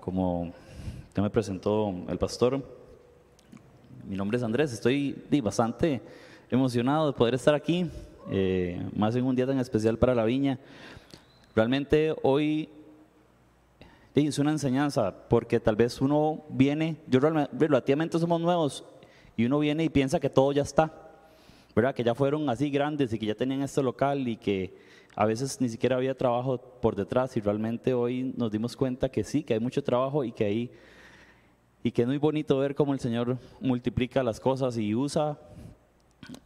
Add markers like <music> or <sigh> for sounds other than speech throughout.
como, ya me presentó el pastor, mi nombre es Andrés, estoy bastante emocionado de poder estar aquí, eh, más en un día tan especial para la viña. Realmente hoy es una enseñanza, porque tal vez uno viene, yo relativamente somos nuevos, y uno viene y piensa que todo ya está, ¿verdad? Que ya fueron así grandes y que ya tenían este local y que a veces ni siquiera había trabajo por detrás y realmente hoy nos dimos cuenta que sí, que hay mucho trabajo y que hay y que es muy bonito ver cómo el Señor multiplica las cosas y usa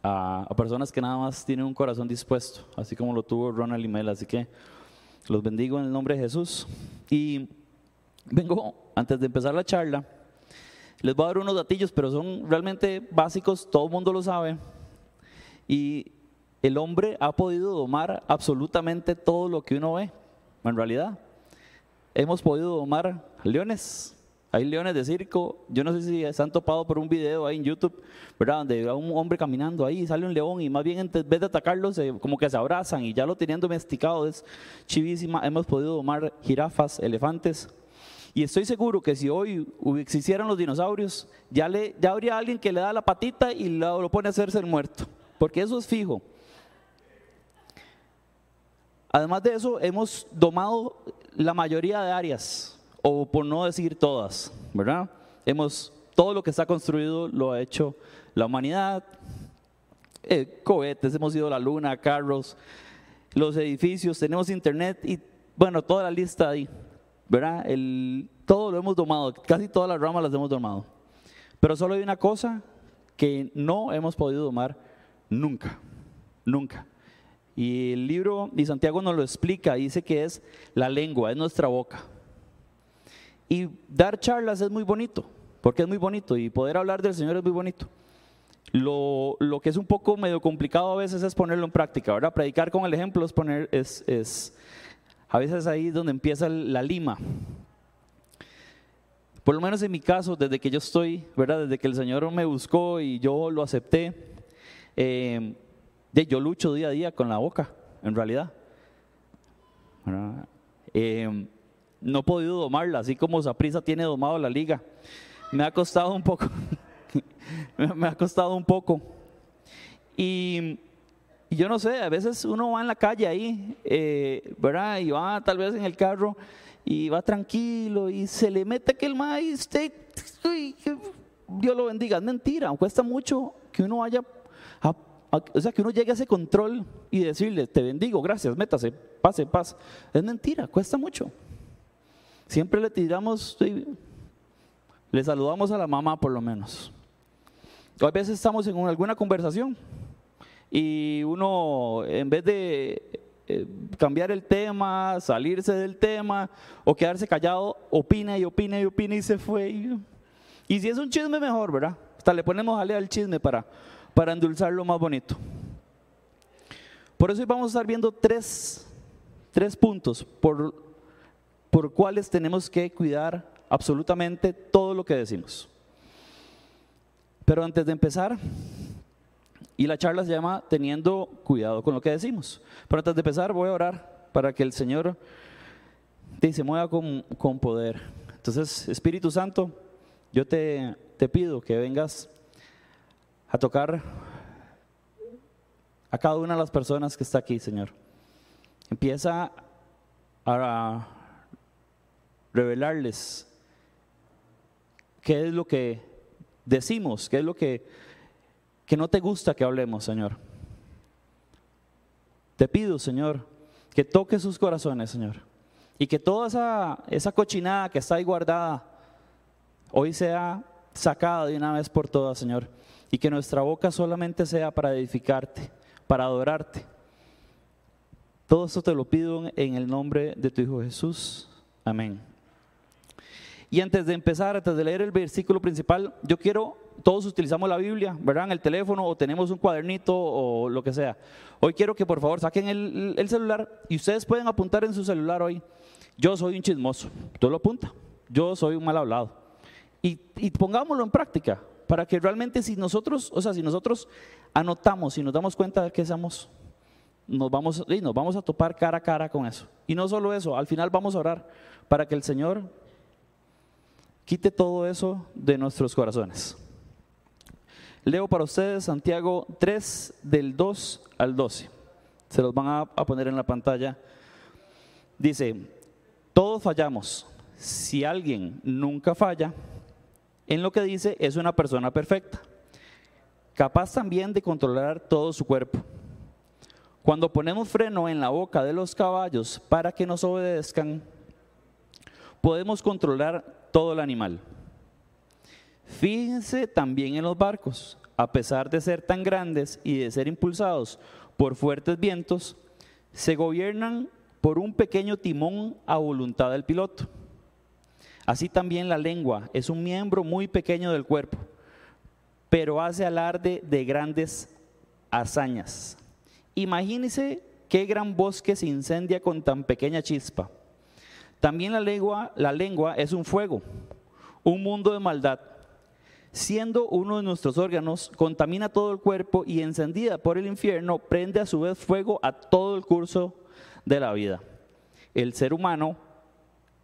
a, personas que nada más tienen un corazón dispuesto, así como lo tuvo Ronald y Mel. Así que los bendigo en el nombre de Jesús. Y vengo, antes de empezar la charla, les voy a dar unos datillos, pero son realmente básicos, todo el mundo lo sabe. Y el hombre ha podido domar absolutamente todo lo que uno ve, en realidad. Hemos podido domar leones, hay leones de circo, yo no sé si se han topado por un video ahí en YouTube, ¿verdad? Donde va un hombre caminando ahí, sale un león y más bien en vez de atacarlos, como que se abrazan y ya lo tenían domesticado, es chivísima. Hemos podido domar jirafas, elefantes. Y estoy seguro que si hoy existieran los dinosaurios, ya, le, ya habría alguien que le da la patita y lo, lo pone a hacerse el muerto, porque eso es fijo. Además de eso, hemos domado la mayoría de áreas o por no decir todas, ¿verdad? Hemos, todo lo que está construido lo ha hecho la humanidad, eh, cohetes, hemos ido a la luna, carros, los edificios, tenemos internet y bueno, toda la lista ahí, ¿verdad? Todo lo hemos domado, casi todas las ramas las hemos domado. Pero solo hay una cosa que no hemos podido domar nunca, nunca. Y el libro, y Santiago nos lo explica, dice que es la lengua, es nuestra boca. Y dar charlas es muy bonito, porque es muy bonito y poder hablar del Señor es muy bonito. Lo, lo, que es un poco medio complicado a veces es ponerlo en práctica, ¿verdad? Predicar con el ejemplo es poner, es, es a veces ahí donde empieza la lima. Por lo menos en mi caso, desde que yo estoy, ¿verdad? Desde que el Señor me buscó y yo lo acepté, eh, yo lucho día a día con la boca, en realidad. Eh, no he podido domarla, así como Saprisa tiene domado la liga. Me ha costado un poco, <laughs> me ha costado un poco. Y, yo no sé, a veces uno va en la calle ahí, eh, ¿verdad? Y va tal vez en el carro y va tranquilo y se le mete aquel maíz, Dios lo bendiga. Es mentira, cuesta mucho que uno vaya o sea, que uno llegue a ese control y decirle, te bendigo, gracias, métase, pase, paz. Es mentira, cuesta mucho. Siempre le tiramos, le saludamos a la mamá por lo menos. A veces estamos en alguna conversación y uno, en vez de eh, cambiar el tema, salirse del tema o quedarse callado, opina y opina y opina y se fue. Y, si es un chisme, mejor, ¿verdad? Hasta le ponemos a leer al chisme para, para endulzarlo más bonito. Por eso hoy vamos a estar viendo tres, tres puntos por por cuales tenemos que cuidar absolutamente todo lo que decimos. Pero antes de empezar, y la charla se llama Teniendo cuidado con lo que decimos. Pero antes de empezar voy a orar para que el Señor se mueva con, con poder. Entonces, Espíritu Santo, yo te, te pido que vengas a tocar a cada una de las personas que está aquí, Señor. Empieza a revelarles qué es lo que decimos, qué es lo que, que no te gusta que hablemos, Señor. Te pido, Señor, que toque sus corazones, Señor. Y que toda esa, esa cochinada que está ahí guardada hoy sea sacada de una vez por todas, Señor. Y que nuestra boca solamente sea para edificarte, para adorarte. Todo esto te lo pido en el nombre de tu Hijo Jesús. Amén. Y antes de empezar, antes de leer el versículo principal, yo quiero, todos utilizamos la Biblia, ¿verdad? En el teléfono o tenemos un cuadernito o lo que sea. Hoy quiero que por favor saquen el, celular y ustedes pueden apuntar en su celular hoy. Yo soy un chismoso, tú lo apunta. Yo soy un mal hablado. Y, y pongámoslo en práctica para que realmente si nosotros, o sea, si nosotros anotamos y nos damos cuenta de que somos, nos vamos, y nos vamos a topar cara a cara con eso. Y no solo eso, al final vamos a orar para que el Señor quite todo eso de nuestros corazones. Leo para ustedes Santiago 3 del 2 al 12. Se los van a, poner en la pantalla. Dice, todos fallamos. Si alguien nunca falla, en lo que dice es una persona perfecta, capaz también de controlar todo su cuerpo. Cuando ponemos freno en la boca de los caballos para que nos obedezcan, podemos controlar todo el animal. Fíjense también en los barcos, a pesar de ser tan grandes y de ser impulsados por fuertes vientos, se gobiernan por un pequeño timón a voluntad del piloto. Así también la lengua es un miembro muy pequeño del cuerpo, pero hace alarde de grandes hazañas. Imagínese qué gran bosque se incendia con tan pequeña chispa. También la lengua, la lengua es un fuego, un mundo de maldad. Siendo uno de nuestros órganos, contamina todo el cuerpo y encendida por el infierno, prende a su vez fuego a todo el curso de la vida. El ser humano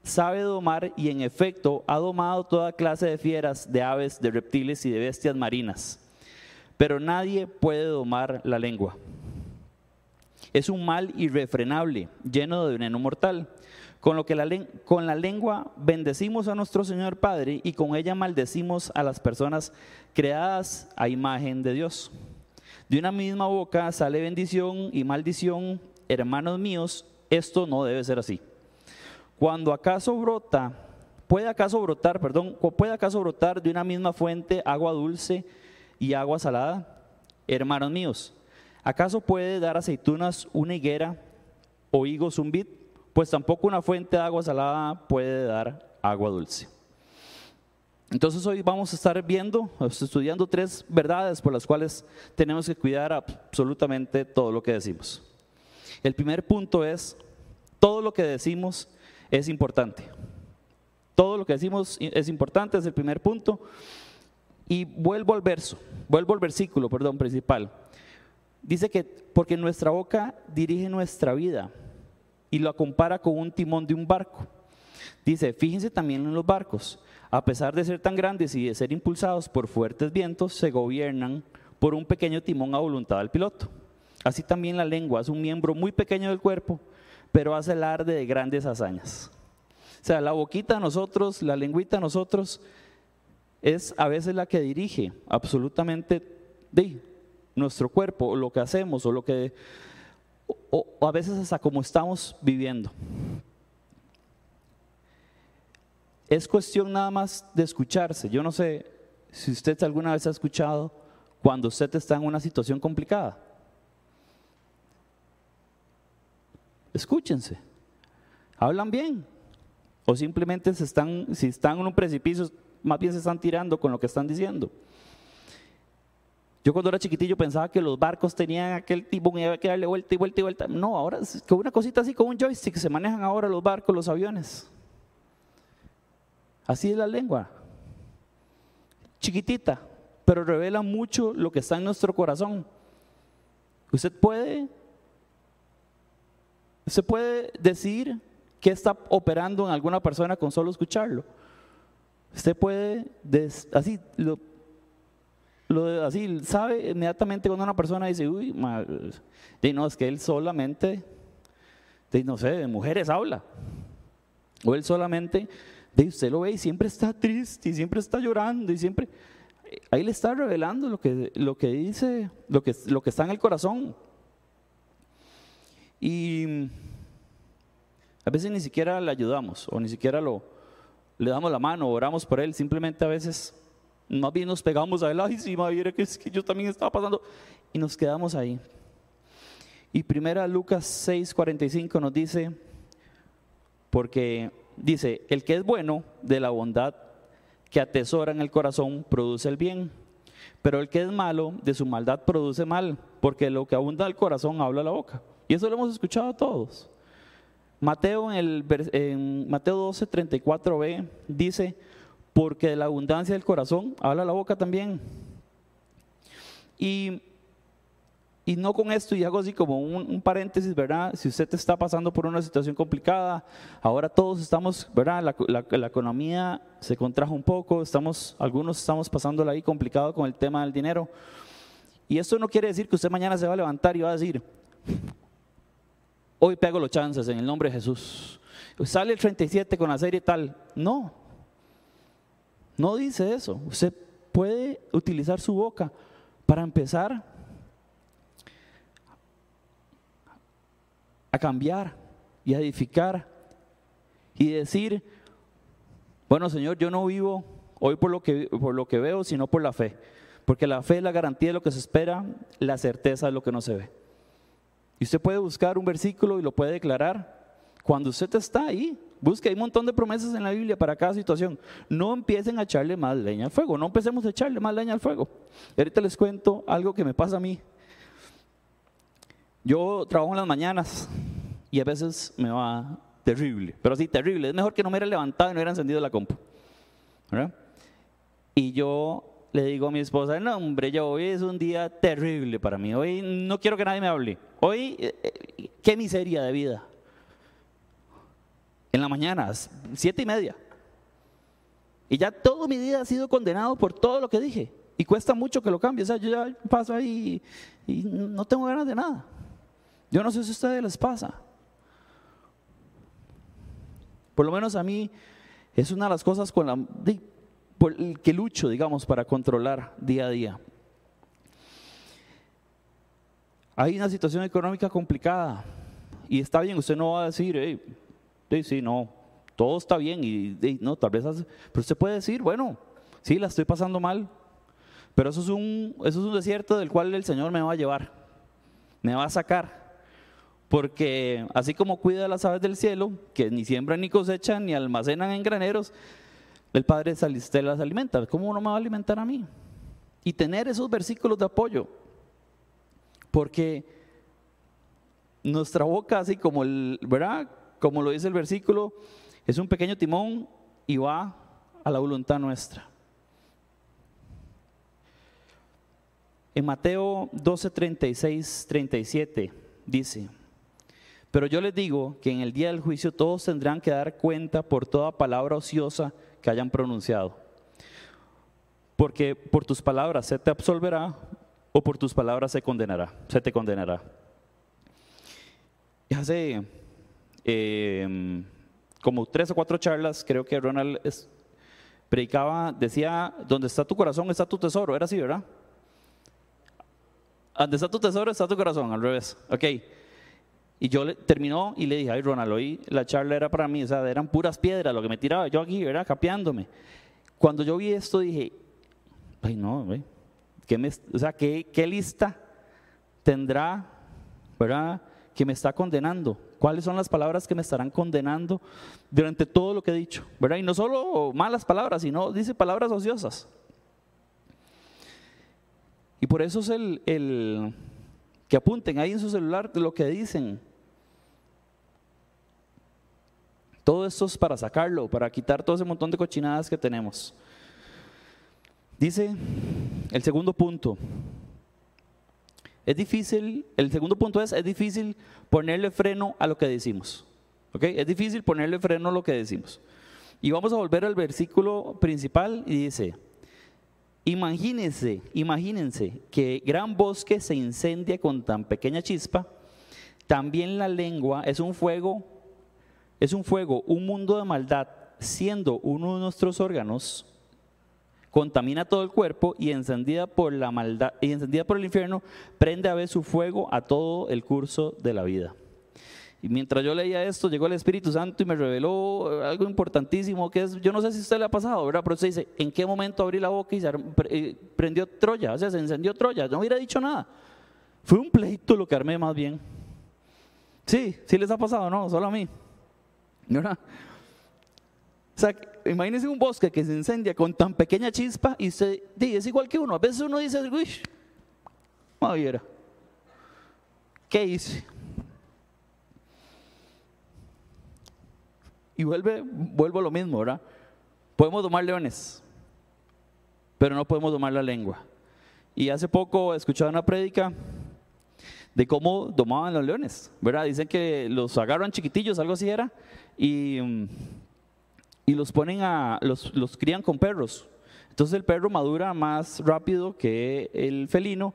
sabe domar y en efecto ha domado toda clase de fieras, de aves, de reptiles y de bestias marinas. Pero nadie puede domar la lengua. Es un mal irrefrenable, lleno de veneno mortal. Con, lo que la, con la lengua bendecimos a nuestro Señor Padre y con ella maldecimos a las personas creadas a imagen de Dios. De una misma boca sale bendición y maldición. Hermanos míos, esto no debe ser así. Cuando acaso brota, puede acaso brotar, perdón, puede acaso brotar de una misma fuente agua dulce y agua salada? Hermanos míos, ¿acaso puede dar aceitunas una higuera o higos un vid? pues tampoco una fuente de agua salada puede dar agua dulce. Entonces hoy vamos a estar viendo, estudiando tres verdades por las cuales tenemos que cuidar absolutamente todo lo que decimos. El primer punto es, todo lo que decimos es importante. Todo lo que decimos es importante, es el primer punto. Y vuelvo al verso, vuelvo al versículo, perdón, principal. Dice que porque nuestra boca dirige nuestra vida y lo compara con un timón de un barco. Dice, fíjense también en los barcos, a pesar de ser tan grandes y de ser impulsados por fuertes vientos, se gobiernan por un pequeño timón a voluntad del piloto. Así también la lengua es un miembro muy pequeño del cuerpo, pero hace alarde de grandes hazañas. O sea, la boquita a nosotros, la lengüita a nosotros, es a veces la que dirige absolutamente de nuestro cuerpo, o lo que hacemos, o lo que o, a veces hasta como estamos viviendo. Es cuestión nada más de escucharse. Yo no sé si usted alguna vez ha escuchado cuando usted está en una situación complicada. Escúchense. Hablan bien. O simplemente se están, si están en un precipicio, más bien se están tirando con lo que están diciendo. Yo cuando era chiquitillo pensaba que los barcos tenían aquel tipo y había que darle vuelta y vuelta y vuelta. No, ahora con una cosita así, con un joystick, se manejan ahora los barcos, los aviones. Así es la lengua. Chiquitita, pero revela mucho lo que está en nuestro corazón. Usted puede, usted puede decir que está operando en alguna persona con solo escucharlo. Usted puede, así, lo, así, sabe inmediatamente cuando una persona dice, uy, no, es que él solamente, de, no sé, de mujeres habla. O él solamente, de usted lo ve y siempre está triste y siempre está llorando y siempre, ahí le está revelando lo que, lo que dice, lo que, lo que está en el corazón. Y a veces ni siquiera le ayudamos o ni siquiera lo, le damos la mano, oramos por él, simplemente a veces más bien nos pegamos a él, ay, sí, mira que, es que yo también estaba pasando. Y nos quedamos ahí. Y primera Lucas 6, 45 nos dice, porque dice, el que es bueno de la bondad que atesora en el corazón produce el bien, pero el que es malo de su maldad produce mal, porque lo que abunda el corazón habla la boca. Y eso lo hemos escuchado todos. Mateo en, el, Mateo 12, 34b dice, porque de la abundancia del corazón habla la boca también. Y y no con esto, y hago así como un, paréntesis, ¿verdad? Si usted está pasando por una situación complicada, ahora todos estamos, ¿verdad? La, la, economía se contrajo un poco, estamos, algunos estamos pasándola ahí complicado con el tema del dinero. Y esto no quiere decir que usted mañana se va a levantar y va a decir, hoy pego los chances en el nombre de Jesús. Sale el 37 con la serie tal. No, no dice eso. Usted puede utilizar su boca para empezar a cambiar y a edificar y decir, bueno Señor, yo no vivo hoy por lo que, por lo que veo, sino por la fe. Porque la fe es la garantía de lo que se espera, la certeza de lo que no se ve. Y usted puede buscar un versículo y lo puede declarar. Cuando usted está ahí, busque, hay un montón de promesas en la Biblia para cada situación. No empiecen a echarle más leña al fuego, no empecemos a echarle más leña al fuego. Ahorita les cuento algo que me pasa a mí. Yo trabajo en las mañanas y a veces me va terrible, pero sí, terrible. Es mejor que no me hubiera levantado y no hubiera encendido la compu. Y yo le digo a mi esposa, no hombre, ya hoy es un día terrible para mí. Hoy no quiero que nadie me hable. Hoy, eh, eh, qué miseria de vida. En la mañana, siete y media. Y ya todo mi día ha sido condenado por todo lo que dije. Y cuesta mucho que lo cambie. O sea, yo ya paso ahí y no tengo ganas de nada. Yo no sé si a ustedes les pasa. Por lo menos a mí es una de las cosas con la, que lucho, digamos, para controlar día a día. Hay una situación económica complicada y está bien, usted no va a decir, hey, sí, no, todo está bien y, no, tal vez, pero usted puede decir, bueno, sí, la estoy pasando mal, pero eso es un, eso es un desierto del cual el Señor me va a llevar, me va a sacar. Porque así como cuida las aves del cielo, que ni siembran ni cosechan ni almacenan en graneros, el Padre se las alimenta. ¿Cómo uno me va a alimentar a mí? Y tener esos versículos de apoyo. Porque nuestra boca, así como el, ¿verdad? Como lo dice el versículo, es un pequeño timón y va a la voluntad nuestra. En Mateo 12, 36, 37 dice, pero yo les digo que en el día del juicio todos tendrán que dar cuenta por toda palabra ociosa que hayan pronunciado. Porque por tus palabras se te absolverá o por tus palabras se condenará, se te condenará. Y hace em, como tres o cuatro charlas, creo que Ronald predicaba, decía, donde está tu corazón está tu tesoro, era así, ¿verdad? Donde está tu tesoro está tu corazón, al revés. Ok. Y yo le, terminó y le dije, ay Ronald, hoy la charla era para mí, o sea, eran puras piedras lo que me tiraba yo aquí, ¿verdad? Capeándome. Cuando yo vi esto dije, ay no, ¿qué me, o sea, ¿qué, ¿qué lista tendrá, ¿verdad? Que me está condenando. ¿Cuáles son las palabras que me estarán condenando durante todo lo que he dicho? ¿verdad? Y no solo malas palabras, sino dice palabras ociosas. Y por eso es el, el que apunten ahí en su celular lo que dicen Todo esto es para sacarlo, para quitar todo ese montón de cochinadas que tenemos. Dice el segundo punto. Es difícil, el segundo punto es, es difícil ponerle freno a lo que decimos. ¿Ok? Es difícil ponerle freno a lo que decimos. Y vamos a volver al versículo principal y dice, imagínense, imagínense que gran bosque se incendia con tan pequeña chispa, también la lengua es un fuego es un fuego, un mundo de maldad, siendo uno de nuestros órganos, contamina todo el cuerpo y encendida por la maldad y encendida por el infierno, prende a ver su fuego a todo el curso de la vida. Y mientras yo leía esto, llegó el Espíritu Santo y me reveló algo importantísimo que es, yo no sé si a usted le ha pasado, ¿verdad? Pero usted dice, ¿en qué momento abrí la boca y se eh, prendió Troya? O sea, se encendió Troya. No hubiera dicho nada. Fue un pleito lo que armé más bien. Sí, sí les ha pasado, ¿no? Solo a mí. ¿Verdad? O sea, imagínense un bosque que se incendia con tan pequeña chispa y se, es igual que uno. A veces uno dice, uy, viera, ¿qué hice? Y vuelve, vuelvo a lo mismo, ¿verdad? Podemos domar leones, pero no podemos domar la lengua. Y hace poco escuchaba una prédica de cómo domaban los leones, ¿verdad? Dicen que los agarran chiquitillos, algo así era, y, mm, y los ponen a, los, los crían con perros. Entonces el perro madura más rápido que el felino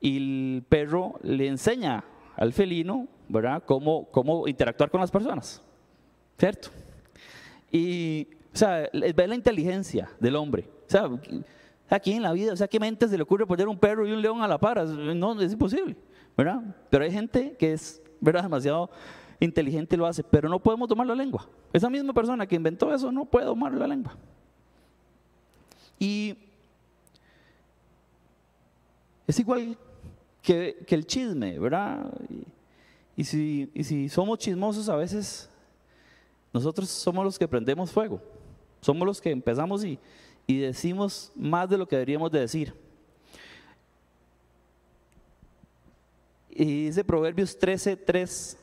y el perro le enseña al felino, ¿verdad? Cómo, cómo interactuar con las personas, ¿cierto? Y, o sea, ve la inteligencia del hombre. O sea, aquí en la vida, o sea, ¿qué mente se le ocurre poner un perro y un león a la par? No, es imposible, ¿verdad? Pero hay gente que es, ¿verdad? Demasiado inteligente y lo hace, pero no podemos tomar la lengua. Esa misma persona que inventó eso no puede tomar la lengua. Y es igual que, el chisme, ¿verdad? Y, si, y si somos chismosos a veces, nosotros somos los que prendemos fuego. Somos los que empezamos y, y decimos más de lo que deberíamos de decir. Y dice Proverbios 13:3,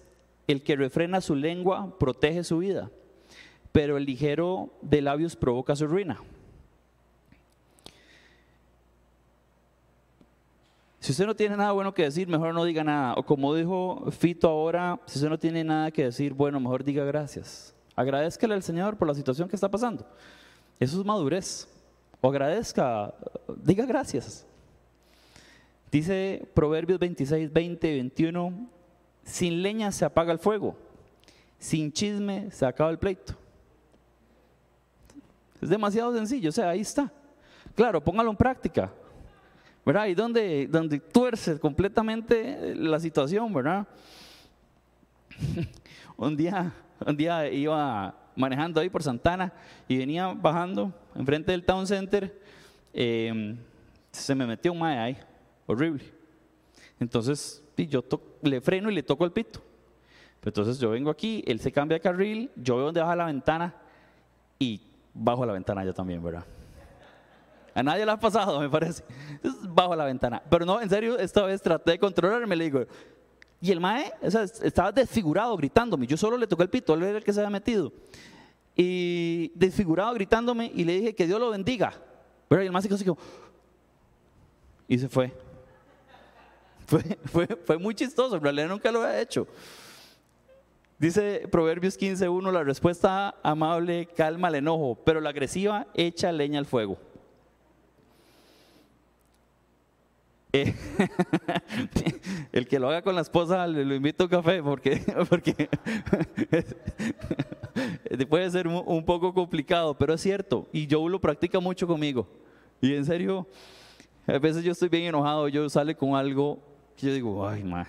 el que refrena su lengua protege su vida, pero el ligero de labios provoca su ruina. Si usted no tiene nada bueno que decir, mejor no diga nada. O como dijo Fito ahora, si usted no tiene nada que decir, bueno, mejor diga gracias. Agradezcale al Señor por la situación que está pasando. Eso es madurez. O agradezca, diga gracias. Dice Proverbios 26, 20, 21, sin leña se apaga el fuego, sin chisme se acaba el pleito. Es demasiado sencillo, o sea, ahí está. Claro, póngalo en práctica. ¿verdad? Y donde, donde tuerce completamente la situación, ¿verdad? <laughs> un, día, un día iba manejando ahí por Santana y venía bajando enfrente del Town Center, em, se me metió un mae ahí, horrible. Entonces yo le freno y le toco el pito. Entonces yo vengo aquí, él se cambia de carril, yo veo donde baja la ventana y bajo la ventana yo también, ¿verdad? A nadie le ha pasado, me parece. bajo la ventana. Pero no, en serio, esta vez traté de controlarme, le digo. Y el mae estaba desfigurado gritándome. Yo solo le toqué el pito, él era el que se había metido. Y desfigurado gritándome y le dije que Dios lo bendiga. Pero el mae se quedó. Y se fue. Fue, muy chistoso, en realidad nunca lo había hecho. Dice Proverbios 15.1, la respuesta amable calma el enojo, pero la agresiva echa leña al fuego. Eh, <laughs> el que lo haga con la esposa le lo invito a un café porque, <laughs> porque <laughs> puede ser un, poco complicado, pero es cierto. Y Joe lo practica mucho conmigo. Y en serio, a veces yo estoy bien enojado, yo sale con algo que yo digo, ay, ma,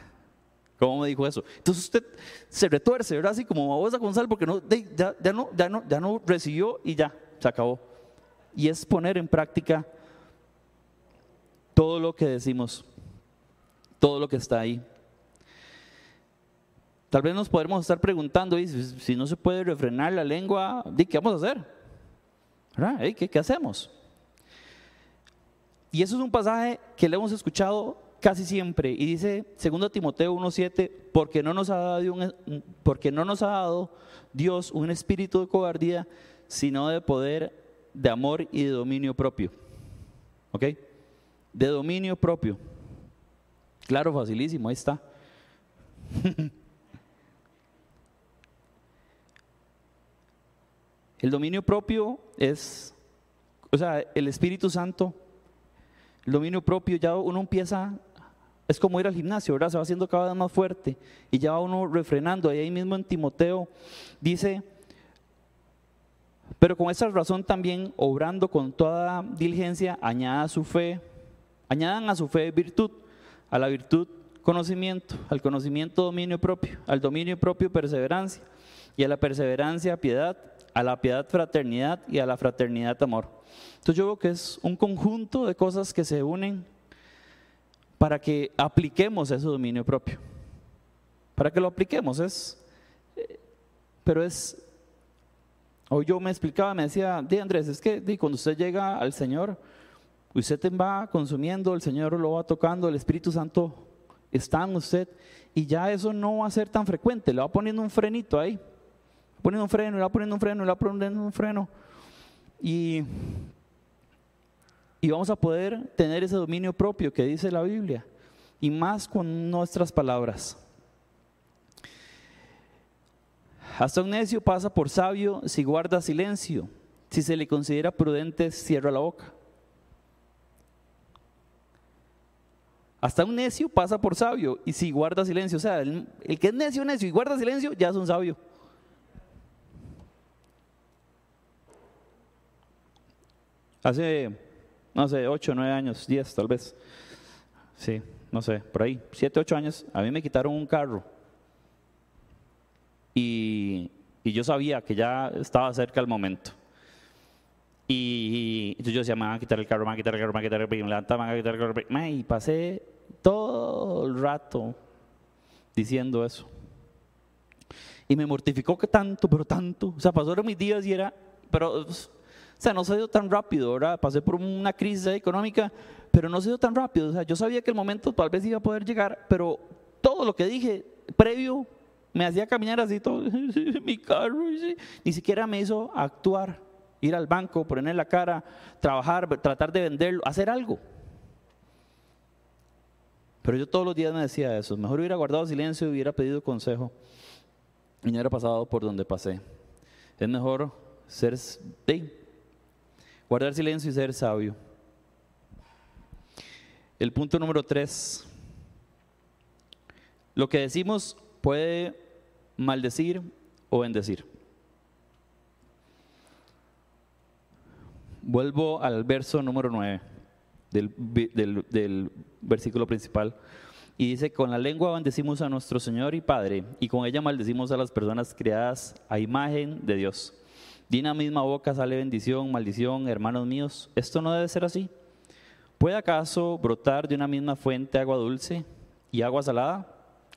¿cómo me dijo eso? Entonces usted se retuerce, ¿verdad? Así como babosa con sal porque no, ya, no, ya, no, ya no recibió y ya, se acabó. Y es poner en práctica todo lo que decimos, todo lo que está ahí. Tal vez nos podemos estar preguntando, si no se puede refrenar la lengua, ¿qué vamos a hacer? ¿Qué, ¿Qué hacemos? Y eso es un pasaje que le hemos escuchado casi siempre. Y dice 2 Timoteo 1.7, porque, no nos ha dado porque no nos ha dado Dios un espíritu de cobardía, sino de poder, de amor y de dominio propio. ¿Ok? de dominio propio. Claro, facilísimo, ahí está. <laughs> El dominio propio es, o sea, el Espíritu Santo, el dominio propio, ya uno empieza, es como ir al gimnasio, ¿verdad? Se va haciendo cada vez más fuerte y ya va uno refrenando. Y ahí mismo en Timoteo dice, pero con esa razón también, obrando con toda diligencia, añada su fe, Añadan a su fe virtud, a la virtud conocimiento, al conocimiento dominio propio, al dominio propio perseverancia y a la perseverancia piedad, a la piedad fraternidad y a la fraternidad amor. Entonces yo veo que es un conjunto de cosas que se unen para que apliquemos ese dominio propio. Para que lo apliquemos es, pero es, hoy yo me explicaba, me decía, di Andrés, es que cuando usted llega al Señor, Usted va consumiendo, el Señor lo va tocando, el Espíritu Santo está en usted y ya eso no va a ser tan frecuente. Le va poniendo un frenito ahí, poniendo un freno, le va poniendo un freno, le va poniendo un freno. Y, y vamos a poder tener ese dominio propio que dice la Biblia. y más con nuestras palabras. Hasta un necio pasa por sabio si guarda silencio. Si se le considera prudente, cierra la boca. Hasta un necio pasa por sabio y si guarda silencio, o sea, el, que es necio, necio y guarda silencio, ya es un sabio. Hace, no sé, 8, 9 años, 10 tal vez. Sí, no sé, por ahí, 7, 8 años, a mí me quitaron un carro. Y, y yo sabía que ya estaba cerca el momento. Y, entonces yo decía, me van a quitar el carro, me van a quitar el carro, me van a quitar el carro, me van a quitar el carro. Y pasé todo el rato diciendo eso. Y me mortificó que tanto, pero tanto. O sea, pasaron mis días y era, pero, o sea, no se dio tan rápido, ¿verdad? Pasé por una crisis económica, pero no se dio tan rápido. O sea, yo sabía que el momento tal vez iba a poder llegar, pero todo lo que dije previo me hacía caminar así todo, <laughs> mi carro, ni siquiera me hizo actuar ir al banco, poner la cara, trabajar, tratar de venderlo, hacer algo. Pero yo todos los días me decía eso, mejor hubiera guardado silencio y hubiera pedido consejo y no hubiera pasado por donde pasé. Es mejor ser, guardar silencio y ser sabio. El punto número tres, lo que decimos puede maldecir o bendecir. Vuelvo al verso número 9 del, versículo principal. Y dice, con la lengua bendecimos a nuestro Señor y Padre, y con ella maldecimos a las personas creadas a imagen de Dios. De una misma boca sale bendición, maldición, hermanos míos. Esto no debe ser así. ¿Puede acaso brotar de una misma fuente agua dulce y agua salada?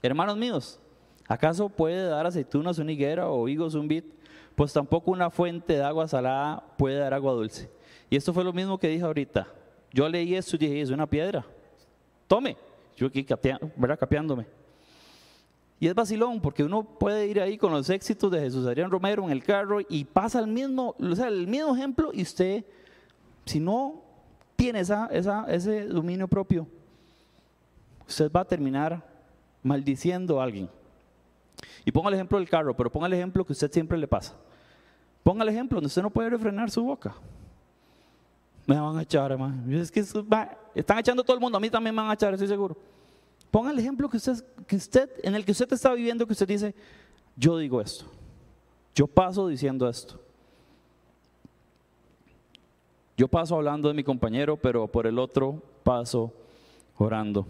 Hermanos míos, ¿acaso puede dar aceitunas una higuera o higos un vid? Pues tampoco una fuente de agua salada puede dar agua dulce. Y esto fue lo mismo que dije ahorita. Yo leí esto y dije, es una piedra. Tome. Yo aquí ¿verdad? capeándome. Y es vacilón, porque uno puede ir ahí con los éxitos de Jesús Adrián Romero en el carro y pasa el mismo, o sea, el mismo ejemplo y usted, si no tiene esa, esa, ese dominio propio, usted va a terminar maldiciendo a alguien. Y ponga el ejemplo del carro, pero ponga el ejemplo que usted siempre le pasa. Ponga el ejemplo donde usted no puede refrenar su boca me van a echar, hermano. Es que están echando todo el mundo, a mí también me van a echar, estoy seguro. Ponga el ejemplo que usted, que usted, en el que usted está viviendo, que usted dice, yo digo esto, yo paso diciendo esto. Yo paso hablando de mi compañero, pero por el otro paso orando.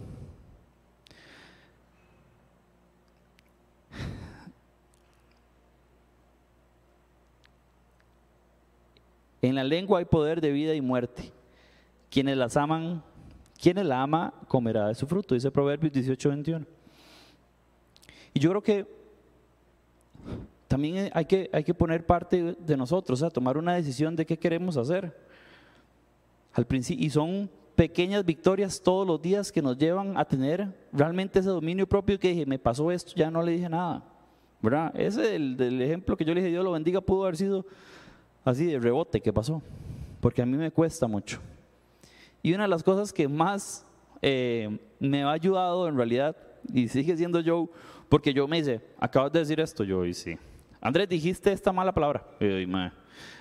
En la lengua hay poder de vida y muerte. Quienes las aman, quienes la ama, comerá de su fruto, dice Proverbios 18, 21. Y yo creo que también hay que, hay que poner parte de nosotros, a tomar una decisión de qué queremos hacer. Al principio, y son pequeñas victorias todos los días que nos llevan a tener realmente ese dominio propio que dije, me pasó esto, ya no le dije nada. ¿verdad? Ese el, del ejemplo que yo le dije, Dios lo bendiga, pudo haber sido así de rebote que pasó, porque a mí me cuesta mucho. Y una de las cosas que más eh, me ha ayudado en realidad, y sigue siendo yo, porque yo me dice, acabas de decir esto, yo y sí. Andrés, dijiste esta mala palabra.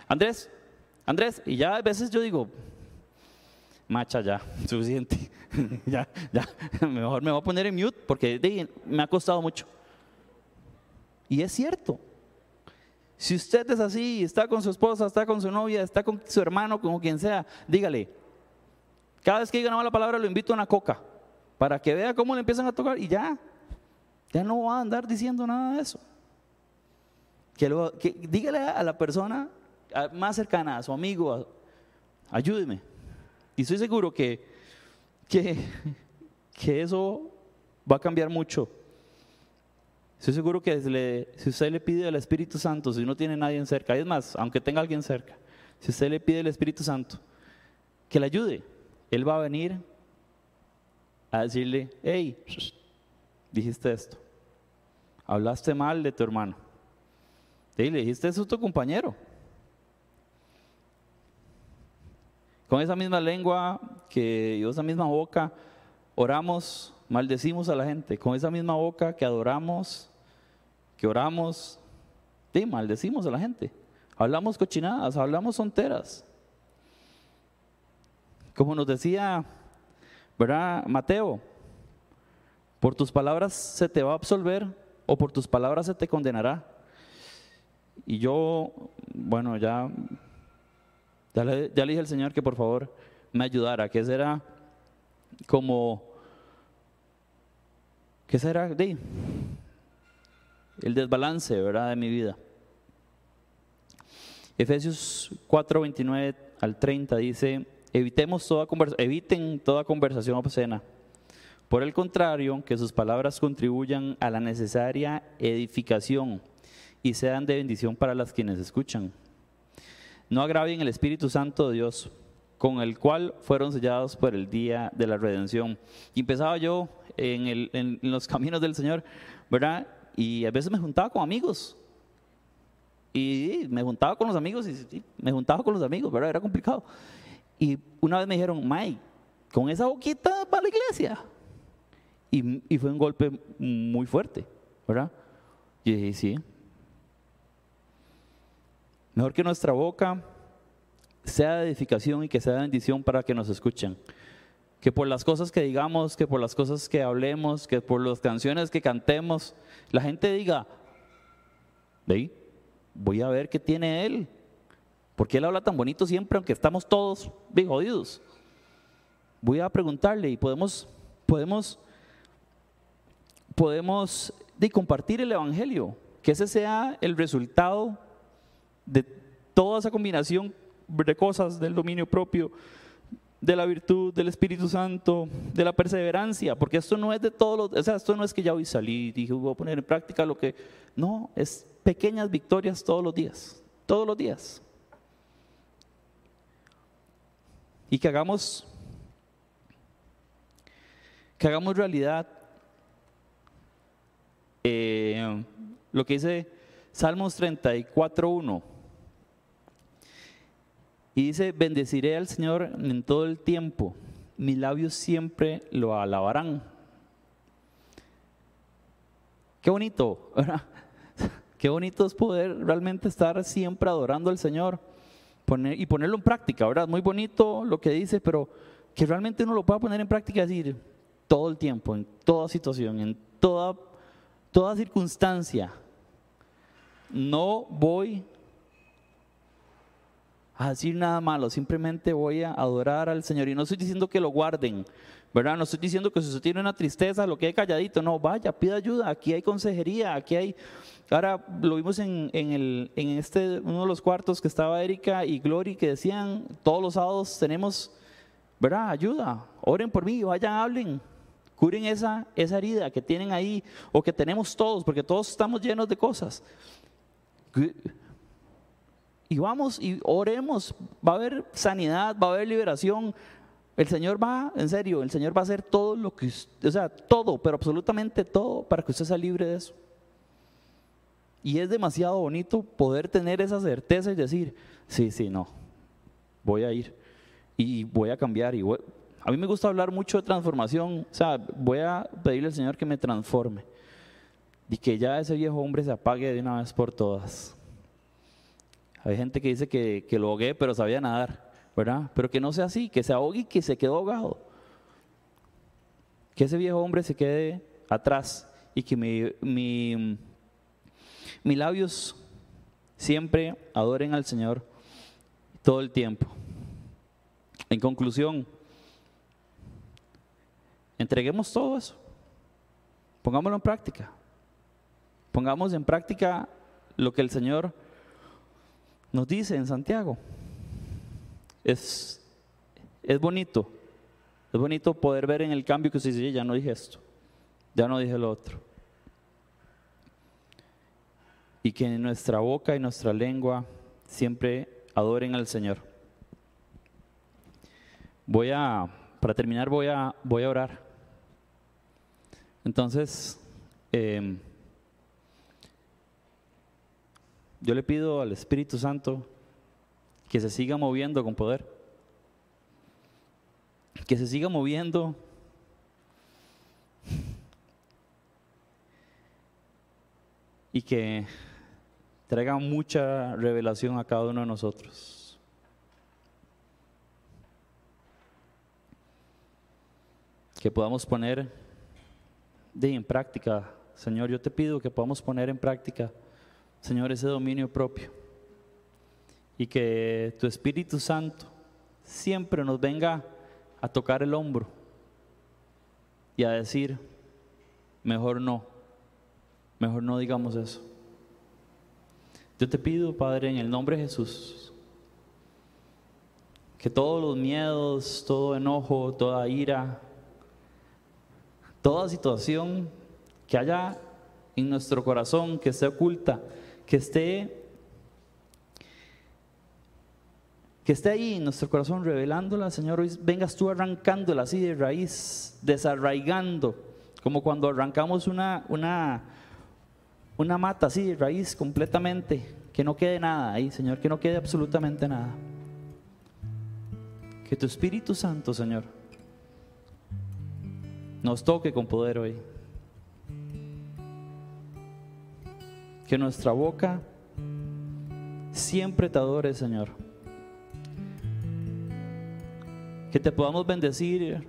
Andrés, Andrés, y ya a veces yo digo, macha ya, <laughs> suficiente. <laughs> ya, ya, <laughs> mejor me voy a poner en mute porque me ha costado mucho. Y es cierto, si usted es así, está con su esposa, está con su novia, está con su hermano, con quien sea, dígale. Cada vez que diga una mala palabra lo invito a una coca para que vea cómo le empiezan a tocar y ya. Ya no va a andar diciendo nada de eso. Que, dígale a la persona más cercana, a su amigo, ayúdeme. Y estoy seguro que, que, <laughs> que eso va a cambiar mucho Estoy seguro que si usted le pide al Espíritu Santo, si no tiene nadie cerca, es más, aunque tenga alguien cerca, si usted le pide al Espíritu Santo que le ayude, Él va a venir a decirle, hey, dijiste esto, hablaste mal de tu hermano, le dijiste eso a tu compañero. Con esa misma lengua que y esa misma boca, oramos maldecimos a la gente. Con esa misma boca que adoramos, que oramos, maldecimos a la gente. Hablamos cochinadas, hablamos sonteras. Como nos decía, ¿verdad? Mateo, por tus palabras se te va a absolver o por tus palabras se te condenará. Y yo, bueno, ya, ya le, dije al Señor que por favor me ayudara, que será como, que será de el desbalance, ¿verdad?, de mi vida. Efesios 4, 29 al 30 dice, evitemos toda eviten toda conversación obscena. Por el contrario, que sus palabras contribuyan a la necesaria edificación y sean de bendición para las quienes escuchan. No agravien el Espíritu Santo de Dios, con el cual fueron sellados por el día de la redención. Y empezaba yo en, en los caminos del Señor, ¿verdad? Y a veces me juntaba con amigos. Y me juntaba con los amigos y me juntaba con los amigos, ¿verdad? Era complicado. Y una vez me dijeron, Mike, con esa boquita para la iglesia. Y, y, fue un golpe muy fuerte, ¿verdad? Y dije, sí, Mejor que nuestra boca sea de edificación y que sea de bendición para que nos escuchen. Que por las cosas que digamos, que por las cosas que hablemos, que por las canciones que cantemos, la gente diga, ¿Veí? voy a ver qué tiene él. Porque él habla tan bonito siempre, aunque estamos todos bien jodidos. Voy a preguntarle y podemos, podemos, podemos de compartir el Evangelio. Que ese sea el resultado de toda esa combinación de cosas del dominio propio, de la virtud, del Espíritu Santo, de la perseverancia, porque esto no es de todos los, o sea, esto no es que ya hoy salí y dije voy a poner en práctica lo que, no, es pequeñas victorias todos los días, todos los días. Y que hagamos, que hagamos realidad eh, lo que dice Salmos 34.1. Y dice, bendeciré al Señor en todo el tiempo, mis labios siempre lo alabarán. Qué bonito, ¿verdad? <laughs> Qué bonito es poder realmente estar siempre adorando al Señor y ponerlo en práctica, ¿verdad? Muy bonito lo que dice, pero que realmente uno lo pueda poner en práctica y decir todo el tiempo, en toda situación, en toda, toda circunstancia. No voy a decir nada malo, simplemente voy a adorar al Señor. Y no estoy diciendo que lo guarden, ¿verdad? No estoy diciendo que si usted tiene una tristeza, lo que hay calladito, no, vaya, pida ayuda, aquí hay consejería, aquí hay... Ahora lo vimos en, el, en este, uno de los cuartos que estaba Erika y Glory que decían, todos los sábados tenemos, ¿verdad? Ayuda, oren por mí, vayan, hablen, curen esa, esa herida que tienen ahí o que tenemos todos, porque todos estamos llenos de cosas y vamos y oremos, va a haber sanidad, va a haber liberación. El Señor va, en serio, el Señor va a hacer todo lo que, o sea, todo, pero absolutamente todo para que usted sea libre de eso. Y es demasiado bonito poder tener esa certeza y decir, sí, sí, no, voy a ir y voy a cambiar. Y a mí me gusta hablar mucho de transformación, o sea, voy a pedirle al Señor que me transforme y que ya ese viejo hombre se apague de una vez por todas. Hay gente que dice que, lo ahogué, pero sabía nadar, ¿verdad? Pero que no sea así, que se ahogue y que se quedó ahogado. Que ese viejo hombre se quede atrás y que mi, mi, mis labios siempre adoren al Señor todo el tiempo. En conclusión, entreguemos todo eso. Pongámoslo en práctica. Pongamos en práctica lo que el Señor nos dice en Santiago. Es, es bonito, es bonito poder ver en el cambio que se dice, ya no dije esto, ya no dije lo otro. Y que en nuestra boca y nuestra lengua siempre adoren al Señor. Voy a, para terminar, voy a, voy a orar. Entonces, eh, Yo le pido al Espíritu Santo que se siga moviendo con poder, que se siga moviendo y que traiga mucha revelación a cada uno de nosotros. Que podamos poner de en práctica, Señor, yo te pido que podamos poner en práctica, Señor, ese dominio propio y que tu Espíritu Santo siempre nos venga a tocar el hombro y a decir, mejor no, mejor no digamos eso. Yo te pido, Padre, en el nombre de Jesús, que todos los miedos, todo enojo, toda ira, toda situación que haya en nuestro corazón, que esté oculta, que esté que esté ahí en nuestro corazón revelándola, Señor, hoy vengas tú arrancándola así de raíz, desarraigando, como cuando arrancamos una, una, una mata así de raíz completamente, que no quede nada ahí, Señor, que no quede absolutamente nada. Que tu Espíritu Santo, Señor, nos toque con poder hoy. Que nuestra boca siempre te adore, Señor Que te podamos bendecir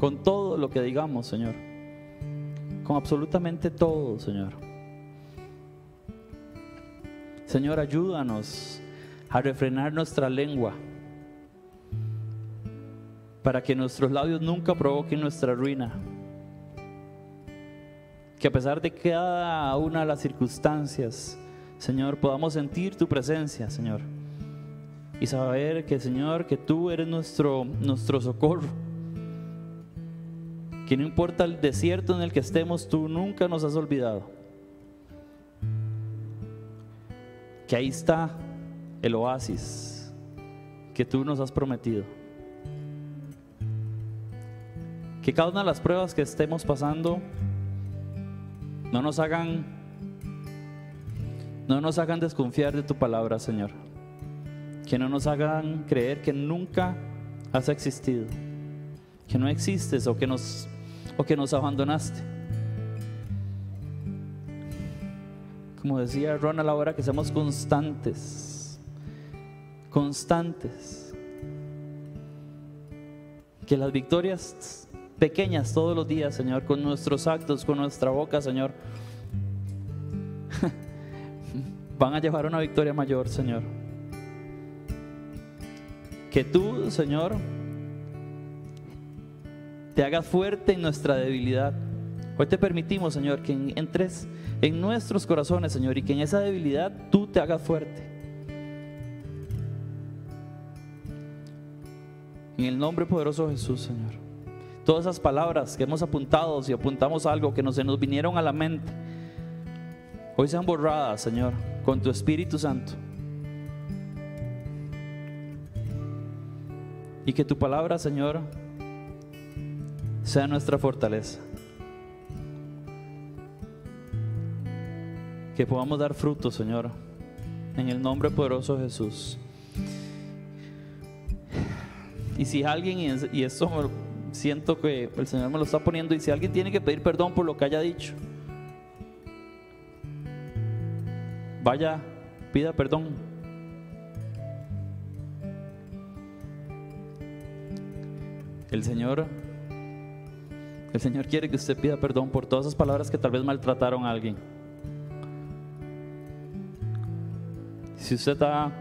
con todo lo que digamos, Señor. Con absolutamente todo, Señor. Señor, ayúdanos a refrenar nuestra lengua para que nuestros labios nunca provoquen nuestra ruina. Que a pesar de cada una de las circunstancias, Señor, podamos sentir tu presencia, Señor y saber que Señor, que tú eres nuestro, nuestro socorro. Que no importa el desierto en el que estemos, tú nunca nos has olvidado. Que ahí está el oasis que tú nos has prometido. Que cada una de las pruebas que estemos pasando no nos hagan no nos hagan desconfiar de tu palabra, Señor que no nos hagan creer que nunca has existido, que no existes o que nos, o que nos abandonaste. Como decía Ron a la hora que seamos constantes, constantes. Que las victorias pequeñas todos los días, Señor, con nuestros actos, con nuestra boca, Señor, <laughs> van a llevar una victoria mayor, Señor. Que tú, Señor, te hagas fuerte en nuestra debilidad. Hoy te permitimos, Señor, que entres en nuestros corazones, Señor, y que en esa debilidad tú te hagas fuerte. En el nombre poderoso de Jesús, Señor. Todas esas palabras que hemos apuntado, si apuntamos algo que nos, se nos vinieron a la mente, hoy sean borradas, Señor, con tu Espíritu Santo. Y que tu palabra, Señor, sea nuestra fortaleza. Que podamos dar fruto, Señor, en el nombre poderoso de Jesús. Y si alguien, y eso siento que el Señor me lo está poniendo, y si alguien tiene que pedir perdón por lo que haya dicho, vaya, pida perdón El Señor, el Señor quiere que usted pida perdón por todas esas palabras que tal vez maltrataron a alguien. Si usted ha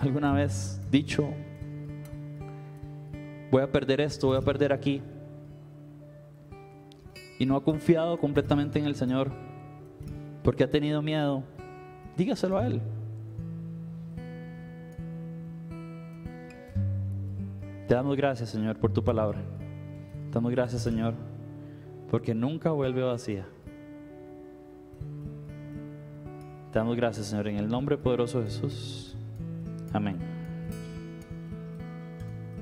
alguna vez dicho, voy a perder esto, voy a perder aquí, y no ha confiado completamente en el Señor, porque ha tenido miedo, dígaselo a Él. Te damos gracias, Señor, por tu palabra. Te damos gracias, Señor, porque nunca vuelve vacía. Te damos gracias, Señor, en el nombre poderoso de Jesús. Amén.